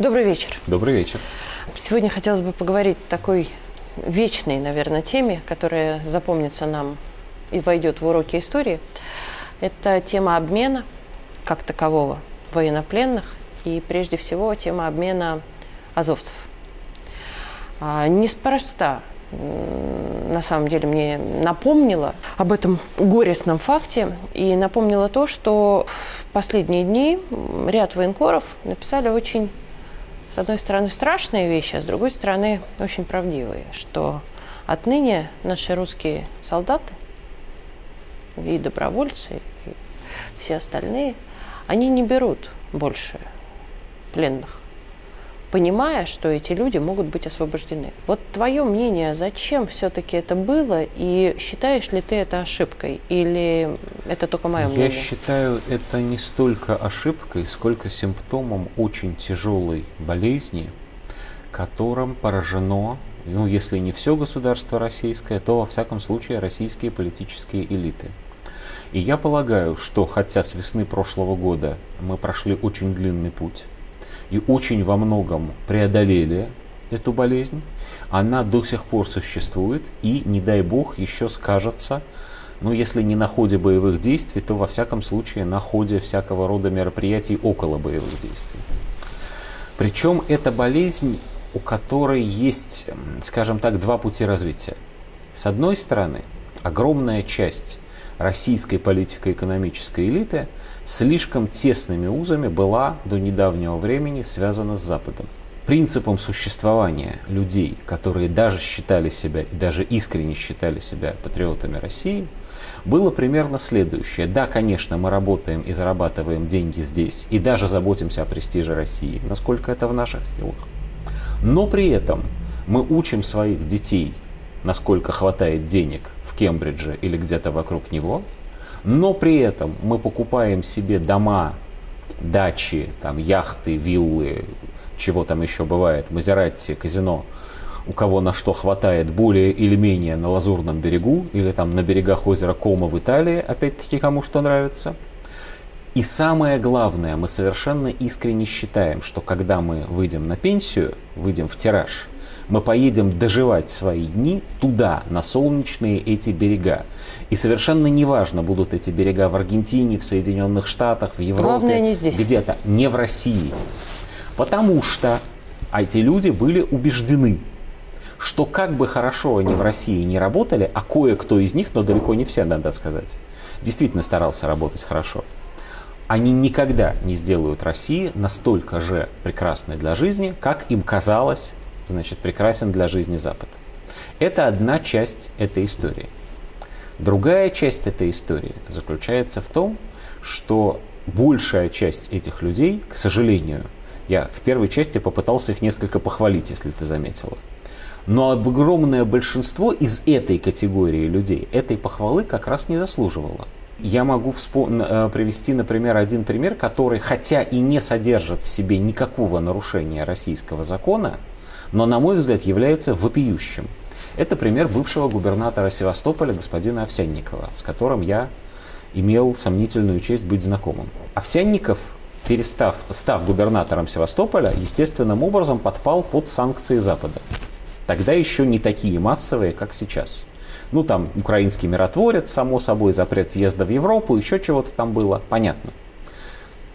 Добрый вечер. Добрый вечер. Сегодня хотелось бы поговорить о такой вечной, наверное, теме, которая запомнится нам и войдет в уроки истории. Это тема обмена как такового военнопленных и прежде всего тема обмена азовцев. А, неспроста на самом деле мне напомнила об этом горестном факте и напомнила то, что в последние дни ряд военкоров написали очень, с одной стороны, страшные вещи, а с другой стороны, очень правдивые, что отныне наши русские солдаты и добровольцы, и все остальные, они не берут больше пленных понимая, что эти люди могут быть освобождены. Вот твое мнение, зачем все-таки это было, и считаешь ли ты это ошибкой, или это только мое мнение? Я считаю это не столько ошибкой, сколько симптомом очень тяжелой болезни, которым поражено, ну, если не все государство российское, то, во всяком случае, российские политические элиты. И я полагаю, что хотя с весны прошлого года мы прошли очень длинный путь, и очень во многом преодолели эту болезнь, она до сих пор существует и, не дай бог, еще скажется, ну, если не на ходе боевых действий, то во всяком случае на ходе всякого рода мероприятий около боевых действий. Причем эта болезнь, у которой есть, скажем так, два пути развития. С одной стороны, огромная часть российской политико-экономической элиты слишком тесными узами была до недавнего времени связана с Западом. Принципом существования людей, которые даже считали себя и даже искренне считали себя патриотами России, было примерно следующее. Да, конечно, мы работаем и зарабатываем деньги здесь, и даже заботимся о престиже России, насколько это в наших силах. Но при этом мы учим своих детей, насколько хватает денег в Кембридже или где-то вокруг него – но при этом мы покупаем себе дома, дачи, там, яхты, виллы, чего там еще бывает, Мазератти, казино, у кого на что хватает более или менее на Лазурном берегу или там на берегах озера Кома в Италии, опять-таки кому что нравится. И самое главное, мы совершенно искренне считаем, что когда мы выйдем на пенсию, выйдем в тираж, мы поедем доживать свои дни туда, на солнечные эти берега. И совершенно неважно, будут эти берега в Аргентине, в Соединенных Штатах, в Европе, Главное, не здесь. где-то, не в России. Потому что эти люди были убеждены, что как бы хорошо они в России не работали, а кое-кто из них, но далеко не все, надо сказать, действительно старался работать хорошо, они никогда не сделают России настолько же прекрасной для жизни, как им казалось, значит, прекрасен для жизни Запад. Это одна часть этой истории. Другая часть этой истории заключается в том, что большая часть этих людей, к сожалению, я в первой части попытался их несколько похвалить, если ты заметила. Но огромное большинство из этой категории людей этой похвалы как раз не заслуживало. Я могу вспом- э, привести, например, один пример, который, хотя и не содержит в себе никакого нарушения российского закона, но, на мой взгляд, является вопиющим. Это пример бывшего губернатора Севастополя господина Овсянникова, с которым я имел сомнительную честь быть знакомым. Овсянников, перестав, став губернатором Севастополя, естественным образом подпал под санкции Запада. Тогда еще не такие массовые, как сейчас. Ну, там, украинский миротворец, само собой, запрет въезда в Европу, еще чего-то там было, понятно.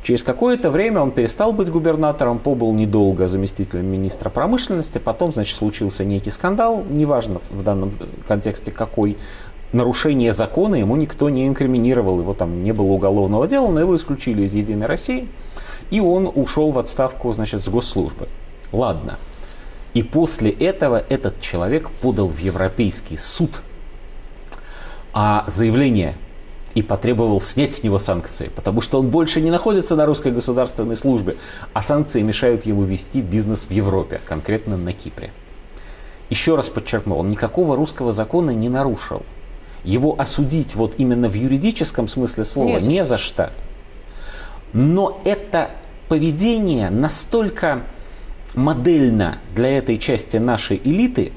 Через какое-то время он перестал быть губернатором, побыл недолго заместителем министра промышленности, потом, значит, случился некий скандал, неважно в данном контексте какой, нарушение закона ему никто не инкриминировал, его там не было уголовного дела, но его исключили из «Единой России», и он ушел в отставку, значит, с госслужбы. Ладно. И после этого этот человек подал в Европейский суд а заявление и потребовал снять с него санкции, потому что он больше не находится на русской государственной службе, а санкции мешают ему вести бизнес в Европе, конкретно на Кипре. Еще раз подчеркну, он никакого русского закона не нарушил. Его осудить вот именно в юридическом смысле слова не, не за что. Но это поведение настолько модельно для этой части нашей элиты,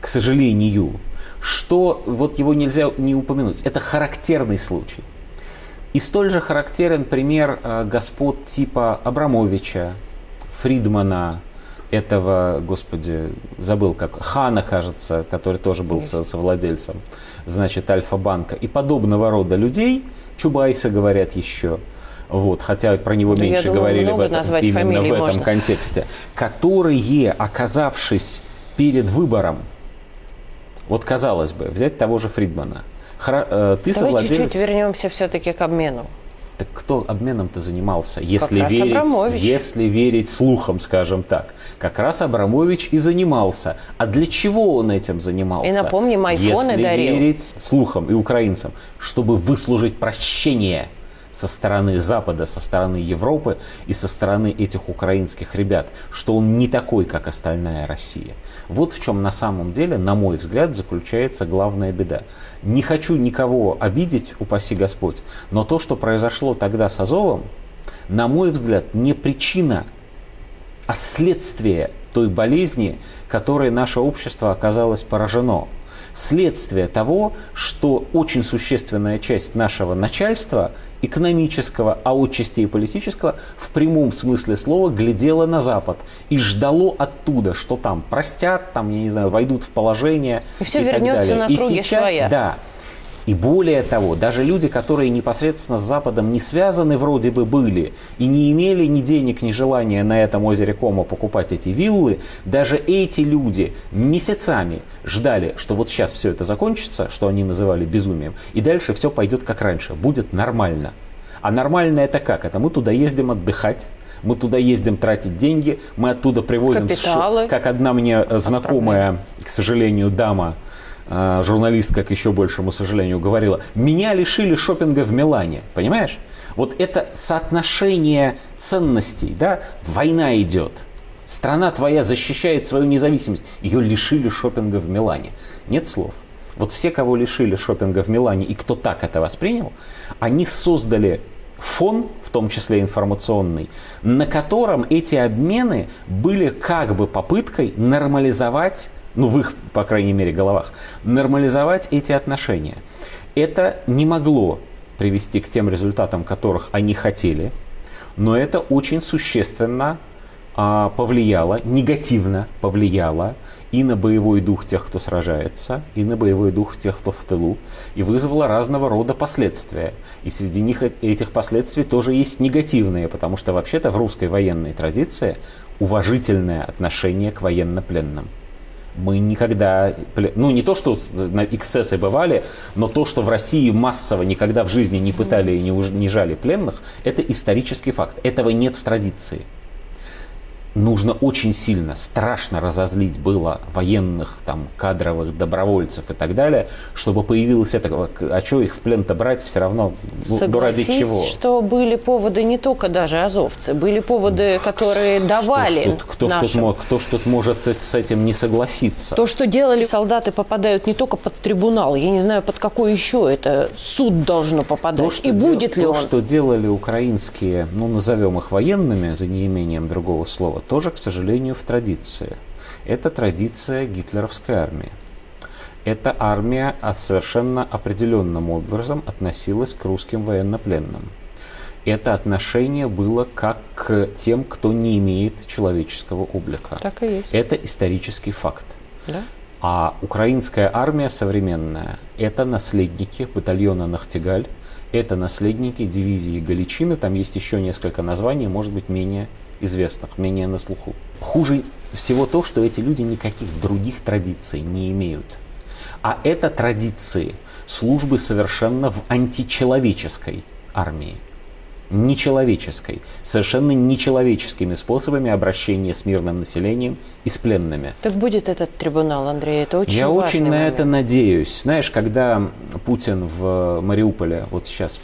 к сожалению, что вот его нельзя не упомянуть. Это характерный случай. И столь же характерен пример э, господ типа Абрамовича Фридмана, этого, господи, забыл как, Хана, кажется, который тоже был со, совладельцем, значит, Альфа-банка, и подобного рода людей, Чубайса говорят еще, вот, хотя про него да меньше думаю, говорили в этом, именно в этом можно. контексте, которые, оказавшись перед выбором, вот казалось бы, взять того же Фридмана, Хра, э, ты Давай совладелец... чуть-чуть вернемся все-таки к обмену. Так кто обменом-то занимался, если верить, если верить слухам, скажем так? Как раз Абрамович и занимался. А для чего он этим занимался? И напомним, айфоны если дарил. верить слухам и украинцам, чтобы выслужить прощение со стороны Запада, со стороны Европы и со стороны этих украинских ребят, что он не такой, как остальная Россия. Вот в чем на самом деле, на мой взгляд, заключается главная беда. Не хочу никого обидеть, упаси Господь, но то, что произошло тогда с Азовом, на мой взгляд, не причина, а следствие той болезни, которой наше общество оказалось поражено следствие того, что очень существенная часть нашего начальства, экономического, а отчасти и политического, в прямом смысле слова глядела на Запад и ждало оттуда, что там простят, там, я не знаю, войдут в положение. И все и вернется на круги и сейчас, своя. Да, и более того, даже люди, которые непосредственно с Западом не связаны вроде бы были и не имели ни денег, ни желания на этом озере Кома покупать эти виллы, даже эти люди месяцами ждали, что вот сейчас все это закончится, что они называли безумием, и дальше все пойдет как раньше, будет нормально. А нормально это как? Это мы туда ездим отдыхать, мы туда ездим тратить деньги, мы оттуда привозим, Капиталы. как одна мне знакомая, к сожалению, дама, журналистка, к еще большему сожалению, говорила, меня лишили шопинга в Милане, понимаешь? Вот это соотношение ценностей, да, война идет, страна твоя защищает свою независимость, ее лишили шопинга в Милане. Нет слов. Вот все, кого лишили шопинга в Милане и кто так это воспринял, они создали фон, в том числе информационный, на котором эти обмены были как бы попыткой нормализовать ну в их, по крайней мере, головах, нормализовать эти отношения. Это не могло привести к тем результатам, которых они хотели, но это очень существенно а, повлияло, негативно повлияло и на боевой дух тех, кто сражается, и на боевой дух тех, кто в тылу, и вызвало разного рода последствия. И среди них этих последствий тоже есть негативные, потому что вообще-то в русской военной традиции уважительное отношение к военнопленным мы никогда, ну не то, что эксцессы бывали, но то, что в России массово никогда в жизни не пытали и не, не жали пленных, это исторический факт. Этого нет в традиции нужно очень сильно, страшно разозлить было военных, там, кадровых, добровольцев и так далее, чтобы появилось это, а что их в плен-то брать все равно, Согласись, ну, ради чего? что были поводы не только даже азовцы, были поводы, которые давали что, что, кто, нашим. Что, кто что может с этим не согласиться? То, что делали солдаты, попадают не только под трибунал, я не знаю, под какой еще это суд должно попадать, то, что и дел, будет ли то, он? То, что делали украинские, ну, назовем их военными, за неимением другого слова, тоже, к сожалению, в традиции. Это традиция гитлеровской армии. Эта армия совершенно определенным образом относилась к русским военнопленным. Это отношение было как к тем, кто не имеет человеческого облика. Так и есть. Это исторический факт. Да? А украинская армия современная – это наследники батальона «Нахтигаль», это наследники дивизии Галичины, там есть еще несколько названий, может быть, менее известных, менее на слуху. Хуже всего то, что эти люди никаких других традиций не имеют. А это традиции службы совершенно в античеловеческой армии. Нечеловеческой, совершенно нечеловеческими способами обращения с мирным населением и с пленными. Так будет этот трибунал, Андрей, это очень Я очень на момент. это надеюсь. Знаешь, когда Путин в Мариуполе, вот сейчас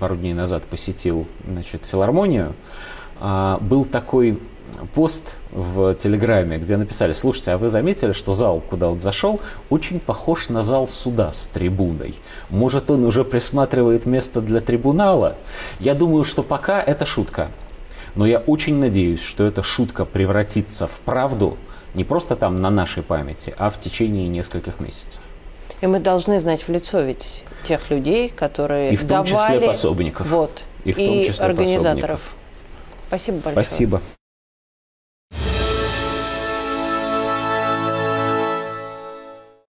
пару дней назад посетил значит, филармонию, был такой пост в Телеграме, где написали, слушайте, а вы заметили, что зал, куда он зашел, очень похож на зал суда с трибуной. Может, он уже присматривает место для трибунала? Я думаю, что пока это шутка. Но я очень надеюсь, что эта шутка превратится в правду не просто там на нашей памяти, а в течение нескольких месяцев. И мы должны знать в лицо ведь тех людей, которые и в том давали... числе пособников. Вот. И, в том числе организаторов. Пособников. Спасибо большое. Спасибо.